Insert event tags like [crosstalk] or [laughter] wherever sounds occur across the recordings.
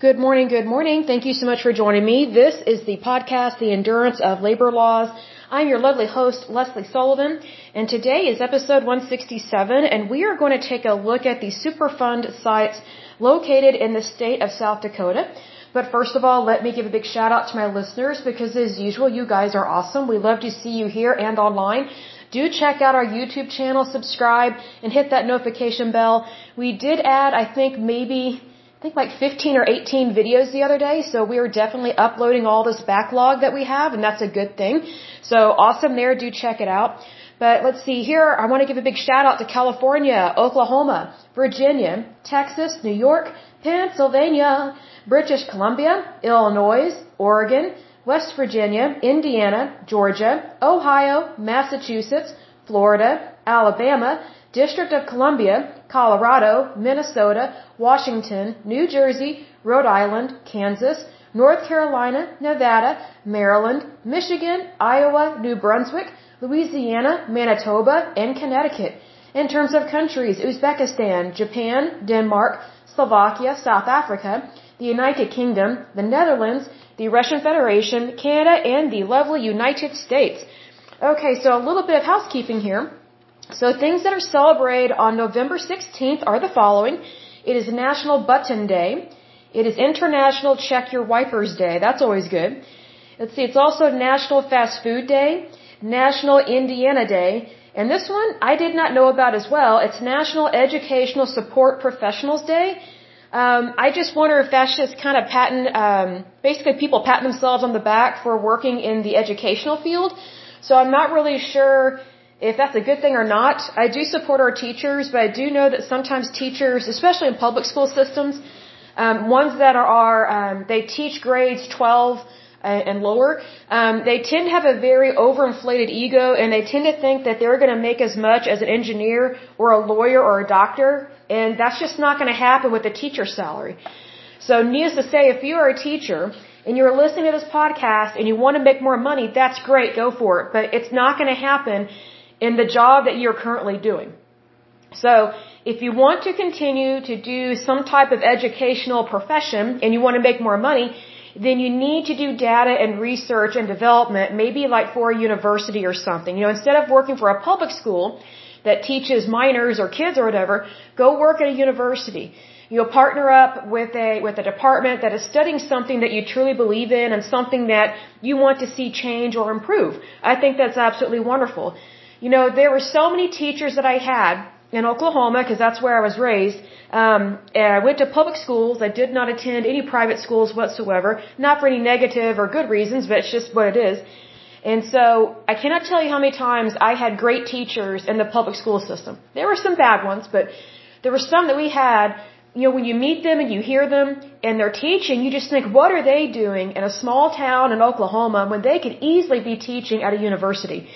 Good morning, good morning. Thank you so much for joining me. This is the podcast, The Endurance of Labor Laws. I'm your lovely host, Lesley Sullivan, and today is episode 167, and we are going to take a look at the Superfund sites located in the state of South Dakota. But first of all, let me give a big shout out to my listeners because as usual, you guys are awesome. We love to see you here and online. Do check out our YouTube channel, subscribe, and hit that notification bell. We did add, I think, maybe I think like 15 or 18 videos the other day, so we are definitely uploading all this backlog that we have, and that's a good thing. So awesome there, do check it out. But let's see here, I want to give a big shout out to California, Oklahoma, Virginia, Texas, New York, Pennsylvania, British Columbia, Illinois, Oregon, West Virginia, Indiana, Georgia, Ohio, Massachusetts, Florida, Alabama, District of Columbia, Colorado, Minnesota, Washington, New Jersey, Rhode Island, Kansas, North Carolina, Nevada, Maryland, Michigan, Iowa, New Brunswick, Louisiana, Manitoba, and Connecticut. In terms of countries, Uzbekistan, Japan, Denmark, Slovakia, South Africa, the United Kingdom, the Netherlands, the Russian Federation, Canada, and the lovely United States. Okay, so a little bit of housekeeping here. So things that are celebrated on November 16th are the following. It is National Button Day. It is International Check Your Wipers Day. That's always good. Let's see, it's also National Fast Food Day, National Indiana Day, and this one I did not know about as well. It's National Educational Support Professionals Day. Um, I just wonder if that's just kind of patent, um, basically people pat themselves on the back for working in the educational field. So I'm not really sure if that's a good thing or not. I do support our teachers, but I do know that sometimes teachers, especially in public school systems, um, ones that are, um, they teach grades 12 and lower, um, they tend to have a very overinflated ego and they tend to think that they're going to make as much as an engineer or a lawyer or a doctor, and that's just not going to happen with a teacher's salary. So needless to say, if you are a teacher and you're listening to this podcast and you want to make more money, that's great, go for it. But it's not going to happen in the job that you're currently doing. So, if you want to continue to do some type of educational profession and you want to make more money, then you need to do data and research and development, maybe like for a university or something. You know, instead of working for a public school that teaches minors or kids or whatever, go work at a university. You'll partner up with a with a department that is studying something that you truly believe in and something that you want to see change or improve. I think that's absolutely wonderful. You know, there were so many teachers that I had in Oklahoma because that's where I was raised. Um, and I went to public schools. I did not attend any private schools whatsoever, not for any negative or good reasons, but it's just what it is. And so I cannot tell you how many times I had great teachers in the public school system. There were some bad ones, but there were some that we had. You know, when you meet them and you hear them and they're teaching, you just think, what are they doing in a small town in Oklahoma when they could easily be teaching at a university?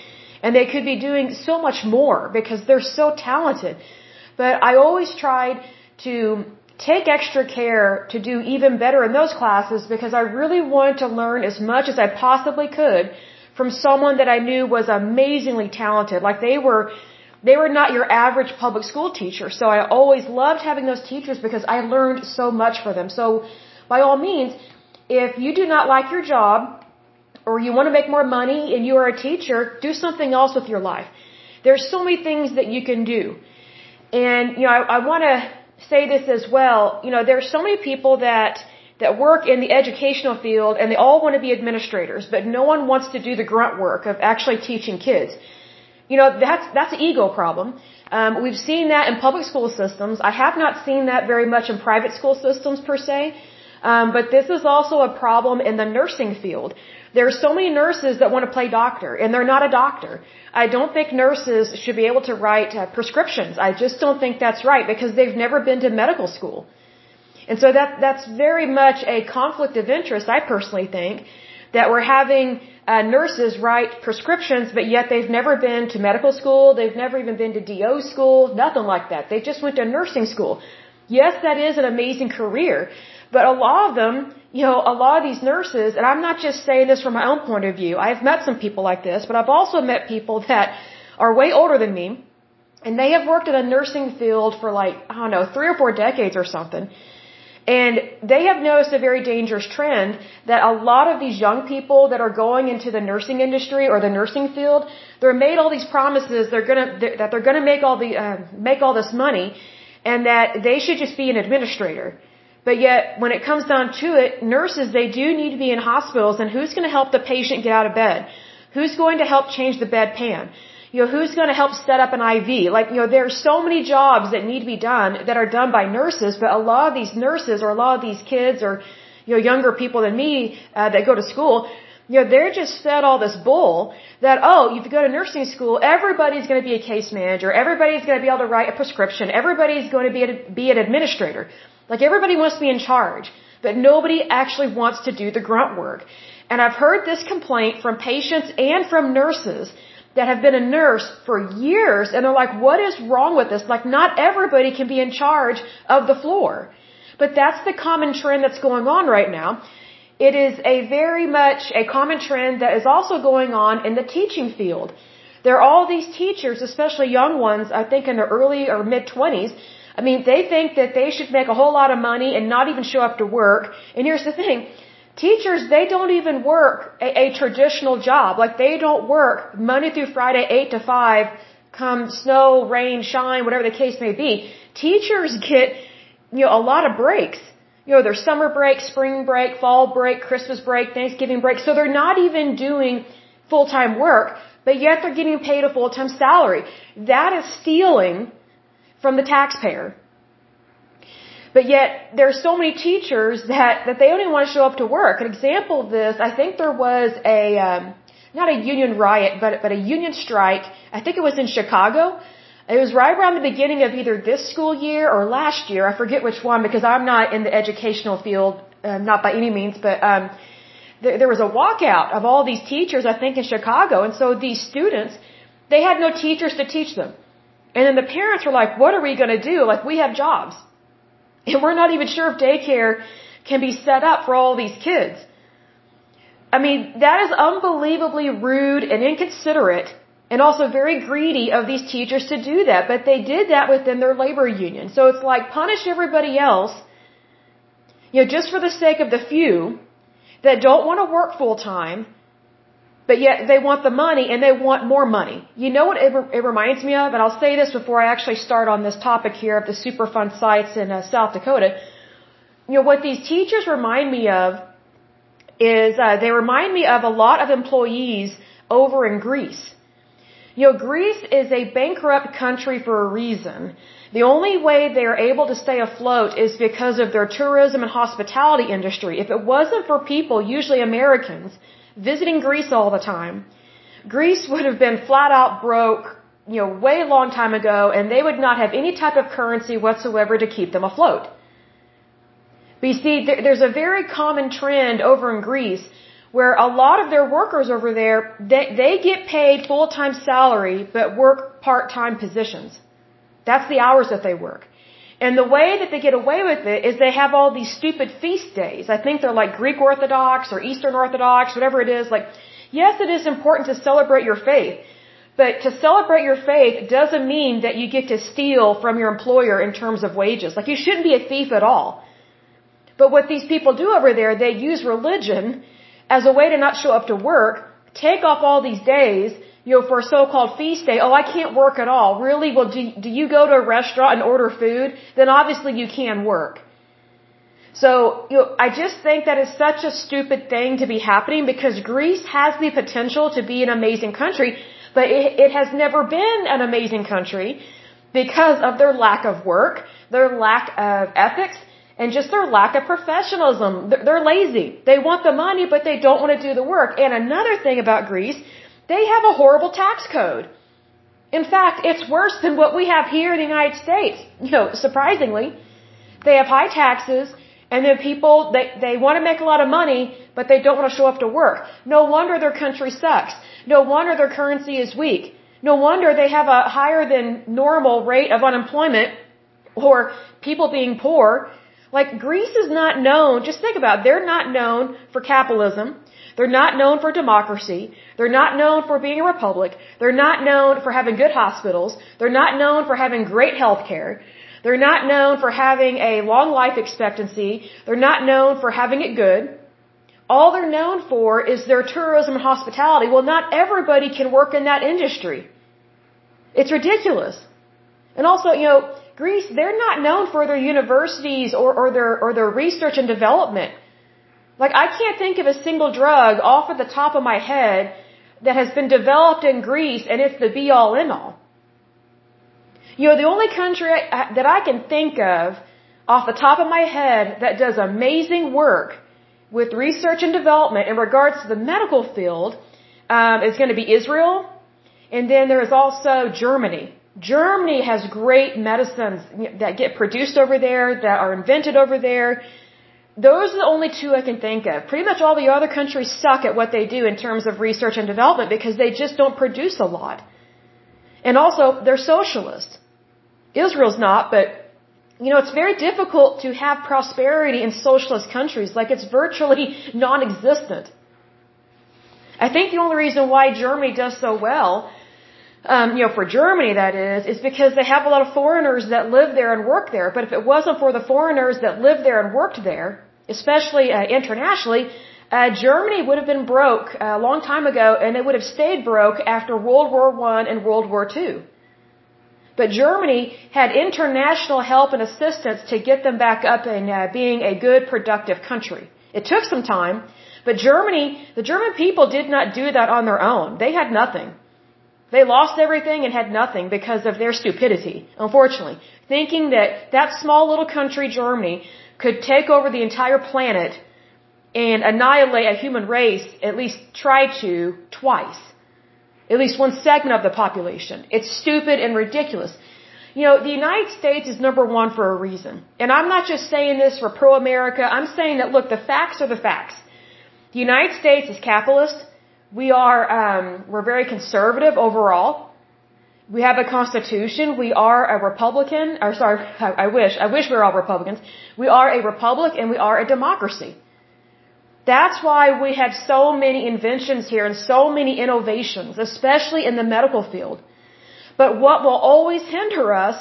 And they could be doing so much more because they're so talented. But I always tried to take extra care to do even better in those classes because I really wanted to learn as much as I possibly could from someone that I knew was amazingly talented. Like they were, they were not your average public school teacher. So I always loved having those teachers because I learned so much from them. So by all means, if you do not like your job, or you want to make more money and you are a teacher, do something else with your life. There's so many things that you can do. And, you know, I, I want to say this as well. You know, there's so many people that, that work in the educational field and they all want to be administrators, but no one wants to do the grunt work of actually teaching kids. You know, that's, that's an ego problem. Um, we've seen that in public school systems. I have not seen that very much in private school systems per se. Um, but this is also a problem in the nursing field. There are so many nurses that want to play doctor, and they're not a doctor. I don't think nurses should be able to write uh, prescriptions. I just don't think that's right because they've never been to medical school. And so that that's very much a conflict of interest. I personally think that we're having uh, nurses write prescriptions, but yet they've never been to medical school. They've never even been to DO school. Nothing like that. They just went to nursing school. Yes, that is an amazing career, but a lot of them, you know, a lot of these nurses, and I'm not just saying this from my own point of view. I've met some people like this, but I've also met people that are way older than me, and they have worked in a nursing field for like, I don't know, three or four decades or something. And they have noticed a very dangerous trend that a lot of these young people that are going into the nursing industry or the nursing field, they're made all these promises they're gonna that they're gonna make all the uh, make all this money, and that they should just be an administrator. But yet, when it comes down to it, nurses they do need to be in hospitals, and who's going to help the patient get out of bed? Who's going to help change the bedpan? You know, who's going to help set up an IV? Like, you know, there are so many jobs that need to be done that are done by nurses, but a lot of these nurses or a lot of these kids or, you know, younger people than me uh, that go to school, you know, they're just fed all this bull that, oh, if you go to nursing school, everybody's going to be a case manager, everybody's going to be able to write a prescription, everybody's going to be, a, be an administrator. Like, everybody wants to be in charge, but nobody actually wants to do the grunt work. And I've heard this complaint from patients and from nurses that have been a nurse for years and they're like, what is wrong with this? Like, not everybody can be in charge of the floor. But that's the common trend that's going on right now. It is a very much a common trend that is also going on in the teaching field. There are all these teachers, especially young ones, I think in their early or mid 20s. I mean, they think that they should make a whole lot of money and not even show up to work. And here's the thing Teachers, they don't even work a, a traditional job. Like they don't work Monday through Friday, 8 to 5, come snow, rain, shine, whatever the case may be. Teachers get, you know, a lot of breaks. You know, there's summer break, spring break, fall break, Christmas break, Thanksgiving break. So they're not even doing full-time work, but yet they're getting paid a full-time salary. That is stealing from the taxpayer. But yet, there are so many teachers that, that they even want to show up to work. An example of this, I think there was a, um, not a union riot, but, but a union strike. I think it was in Chicago. It was right around the beginning of either this school year or last year. I forget which one because I'm not in the educational field, uh, not by any means, but, um, there, there was a walkout of all these teachers, I think, in Chicago. And so these students, they had no teachers to teach them. And then the parents were like, what are we going to do? Like, we have jobs. [laughs] And we're not even sure if daycare can be set up for all these kids. I mean, that is unbelievably rude and inconsiderate and also very greedy of these teachers to do that. But they did that within their labor union. So it's like punish everybody else, you know, just for the sake of the few that don't want to work full time but yet they want the money and they want more money. You know what it, it reminds me of? And I'll say this before I actually start on this topic here of the Superfund sites in uh, South Dakota. You know, what these teachers remind me of is uh, they remind me of a lot of employees over in Greece. You know, Greece is a bankrupt country for a reason. The only way they're able to stay afloat is because of their tourism and hospitality industry. If it wasn't for people, usually Americans, visiting Greece all the time, Greece would have been flat out broke, you know, way long time ago, and they would not have any type of currency whatsoever to keep them afloat. But you see, there's a very common trend over in Greece where a lot of their workers over there, they, they get paid full-time salary, but work part-time positions. That's the hours that they work. And the way that they get away with it is they have all these stupid feast days. I think they're like Greek Orthodox or Eastern Orthodox, whatever it is. Like, yes, it is important to celebrate your faith. But to celebrate your faith doesn't mean that you get to steal from your employer in terms of wages. Like, you shouldn't be a thief at all. But what these people do over there, they use religion as a way to not show up to work, take off all these days, you know, for a so-called feast day, oh, I can't work at all. Really? Well, do, do you go to a restaurant and order food? Then obviously you can work. So, you know, I just think that is such a stupid thing to be happening because Greece has the potential to be an amazing country, but it, it has never been an amazing country because of their lack of work, their lack of ethics, and just their lack of professionalism. They're, they're lazy. They want the money, but they don't want to do the work. And another thing about Greece they have a horrible tax code. In fact, it's worse than what we have here in the United States. You know, surprisingly, they have high taxes, and then people they they want to make a lot of money, but they don't want to show up to work. No wonder their country sucks. No wonder their currency is weak. No wonder they have a higher than normal rate of unemployment or people being poor. Like Greece is not known, just think about it, they're not known for capitalism. They're not known for democracy. They're not known for being a republic. They're not known for having good hospitals. They're not known for having great health care. They're not known for having a long life expectancy. They're not known for having it good. All they're known for is their tourism and hospitality. Well, not everybody can work in that industry. It's ridiculous. And also, you know, Greece, they're not known for their universities or, or their or their research and development. Like I can't think of a single drug off of the top of my head that has been developed in Greece and it's the be all in all. You know, the only country I, that I can think of off the top of my head that does amazing work with research and development in regards to the medical field um, is going to be Israel, and then there is also Germany. Germany has great medicines that get produced over there, that are invented over there. Those are the only two I can think of. Pretty much all the other countries suck at what they do in terms of research and development because they just don't produce a lot. And also, they're socialist. Israel's not, but, you know, it's very difficult to have prosperity in socialist countries. Like, it's virtually non-existent. I think the only reason why Germany does so well um, you know, for Germany that is, is because they have a lot of foreigners that live there and work there. But if it wasn't for the foreigners that lived there and worked there, especially uh, internationally, uh, Germany would have been broke uh, a long time ago, and they would have stayed broke after World War One and World War Two. But Germany had international help and assistance to get them back up and uh, being a good, productive country. It took some time, but Germany, the German people did not do that on their own. They had nothing. They lost everything and had nothing because of their stupidity, unfortunately. Thinking that that small little country, Germany, could take over the entire planet and annihilate a human race, at least try to, twice. At least one segment of the population. It's stupid and ridiculous. You know, the United States is number one for a reason. And I'm not just saying this for pro-America. I'm saying that, look, the facts are the facts. The United States is capitalist. We are, um, we're very conservative overall. We have a constitution. We are a Republican, or sorry, [laughs] I, wish, I wish we were all Republicans. We are a republic and we are a democracy. That's why we have so many inventions here and so many innovations, especially in the medical field. But what will always hinder us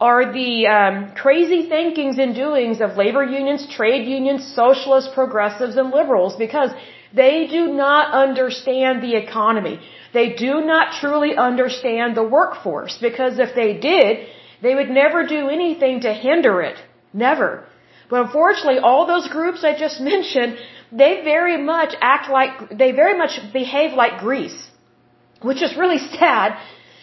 are the um, crazy thinkings and doings of labor unions, trade unions, socialists, progressives, and liberals because they do not understand the economy. They do not truly understand the workforce because if they did, they would never do anything to hinder it. Never. But unfortunately, all those groups I just [laughs] mentioned, they very much act like, they very much behave like Greece. Which is really [laughs] sad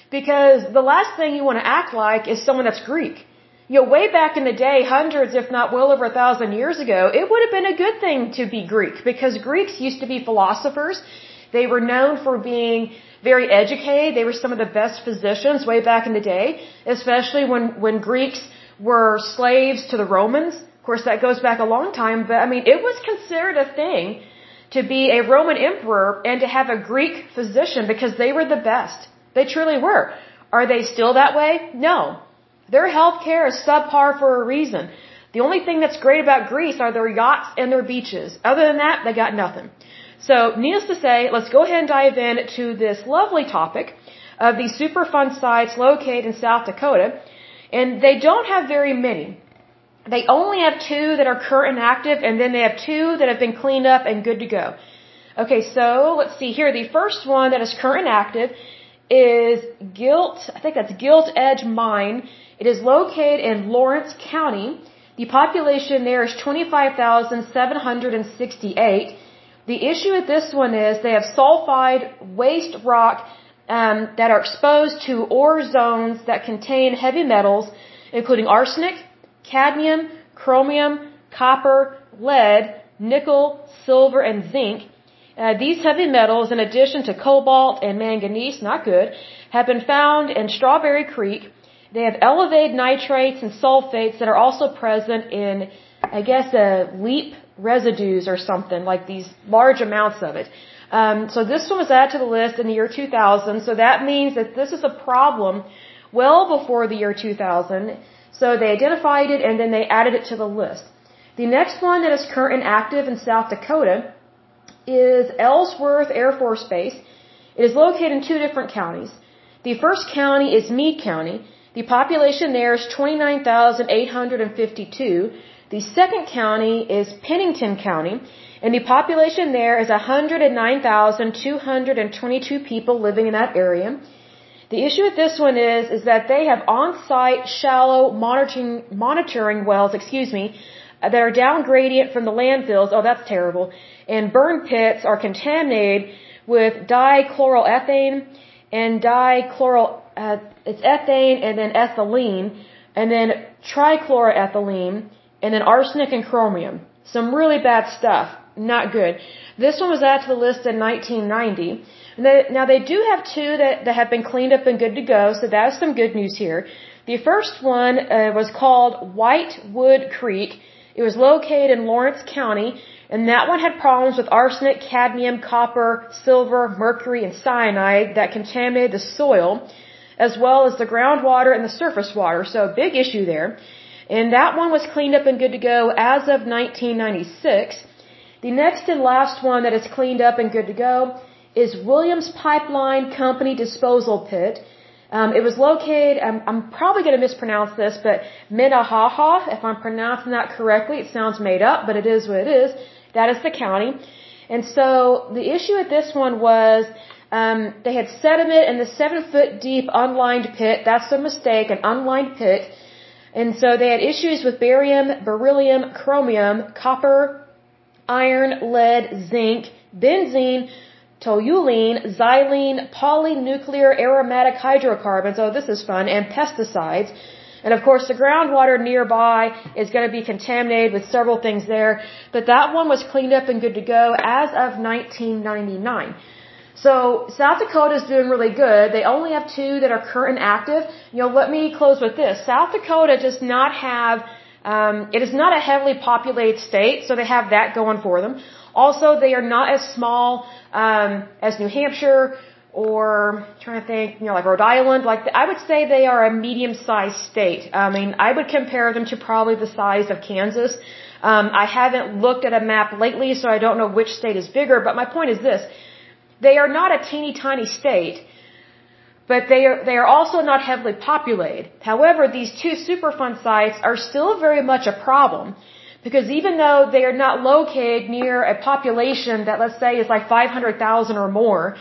because the last thing you want to act like is someone that's Greek. You know, way back in the day, hundreds, if not well over a thousand years ago, it would have been a good thing to be Greek because Greeks used to be philosophers. They were known for being very educated. They were some of the best physicians way back in the day, especially when, when Greeks were slaves to the Romans. Of course, that goes back a long time, but I mean, it was considered a thing to be a Roman emperor and to have a Greek physician because they were the best. They truly were. Are they still that way? No. Their health care is subpar for a reason. The only thing that's great about Greece are their yachts and their beaches. Other than that, they got nothing. So, needless to say, let's go ahead and dive in to this lovely topic of these Superfund sites located in South Dakota. And they don't have very many. They only have two that are current and active, and then they have two that have been cleaned up and good to go. Okay, so let's see here. The first one that is current and active is Gilt, I think that's Gilt Edge Mine it is located in Lawrence County. The population there is 25,768. The issue with this one is they have sulfide waste rock um, that are exposed to ore zones that contain heavy metals, including arsenic, cadmium, chromium, copper, lead, nickel, silver, and zinc. Uh, these heavy metals, in addition to cobalt and manganese, not good, have been found in Strawberry Creek, they have elevated nitrates and sulfates that are also present in, I guess, uh, leap residues or something, like these large amounts of it. Um, so this one was added to the list in the year 2000. So that means that this is a problem well before the year 2000. So they identified it and then they added it to the list. The next one that is current and active in South Dakota is Ellsworth Air Force Base. It is located in two different counties. The first county is Meade County, The population there is 29,852. The second county is Pennington County, and the population there is 109,222 people living in that area. The issue with this one is, is that they have on-site shallow monitoring, monitoring wells, excuse me, that are down gradient from the landfills. Oh, that's terrible. And burn pits are contaminated with dichloroethane and dichloral, uh, it's ethane and then ethylene and then trichloroethylene and then arsenic and chromium. Some really bad stuff. Not good. This one was added to the list in 1990. They, now they do have two that, that have been cleaned up and good to go, so that's some good news here. The first one uh, was called White Wood Creek. It was located in Lawrence County, and that one had problems with arsenic, cadmium, copper, silver, mercury, and cyanide that contaminated the soil, as well as the groundwater and the surface water. So a big issue there. And that one was cleaned up and good to go as of 1996. The next and last one that is cleaned up and good to go is Williams Pipeline Company Disposal Pit. Um, it was located, I'm, I'm probably going to mispronounce this, but Minnehaha, if I'm pronouncing that correctly, it sounds made up, but it is what it is. That is the county. And so the issue with this one was um, they had sediment in the seven foot deep unlined pit. That's a mistake, an unlined pit. And so they had issues with barium, beryllium, chromium, copper, iron, lead, zinc, benzene, toluene, xylene, polynuclear aromatic hydrocarbons, oh this is fun, and pesticides. And of course the groundwater nearby is going to be contaminated with several things there, but that one was cleaned up and good to go as of 1999. So South Dakota is doing really good. They only have two that are current and active. You know, let me close with this. South Dakota does not have, um, it is not a heavily populated state, so they have that going for them. Also, they are not as small um, as New Hampshire or I'm trying to think, you know, like Rhode Island. Like I would say they are a medium-sized state. I mean, I would compare them to probably the size of Kansas. Um, I haven't looked at a map lately, so I don't know which state is bigger. But my point is this: they are not a teeny tiny state, but they are they are also not heavily populated. However, these two Superfund sites are still very much a problem because even though they are not located near a population that let's say is like 500,000 or more,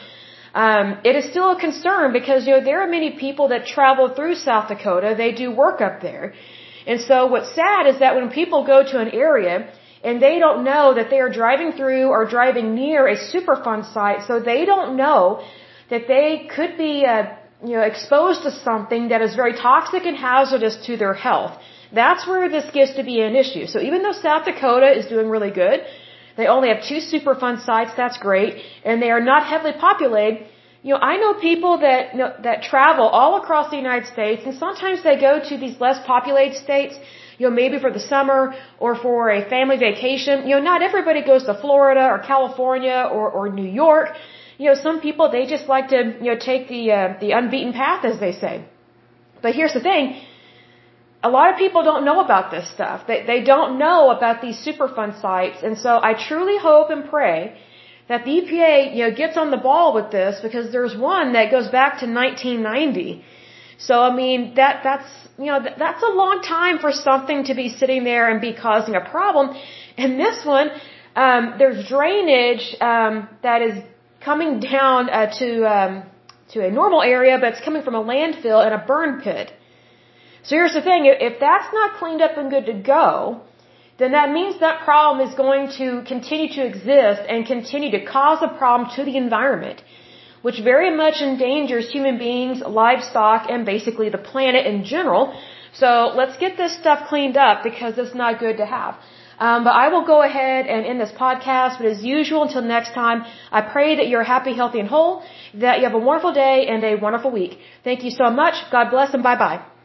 um, it is still a concern because you know there are many people that travel through South Dakota. They do work up there, and so what's sad is that when people go to an area and they don't know that they are driving through or driving near a Superfund site, so they don't know that they could be uh, you know exposed to something that is very toxic and hazardous to their health. That's where this gets to be an issue. So even though South Dakota is doing really good, they only have two Superfund sites, that's great, and they are not heavily populated. You know, I know people that you know, that travel all across the United States, and sometimes they go to these less populated states. You know, maybe for the summer or for a family vacation. You know, not everybody goes to Florida or California or or New York. You know, some people they just like to you know take the uh, the unbeaten path, as they say. But here's the thing a lot of people don't know about this stuff. They, they don't know about these Superfund sites. And so I truly hope and pray that the EPA, you know, gets on the ball with this because there's one that goes back to 1990. So, I mean, that, that's, you know, that's a long time for something to be sitting there and be causing a problem. And this one, um, there's drainage, um, that is coming down, uh, to, um, to a normal area, but it's coming from a landfill and a burn pit. So here's the thing, if that's not cleaned up and good to go, then that means that problem is going to continue to exist and continue to cause a problem to the environment, which very much endangers human beings, livestock, and basically the planet in general. So let's get this stuff cleaned up because it's not good to have. Um, but I will go ahead and end this podcast. But as usual, until next time, I pray that you're happy, healthy, and whole, that you have a wonderful day and a wonderful week. Thank you so much. God bless and bye bye.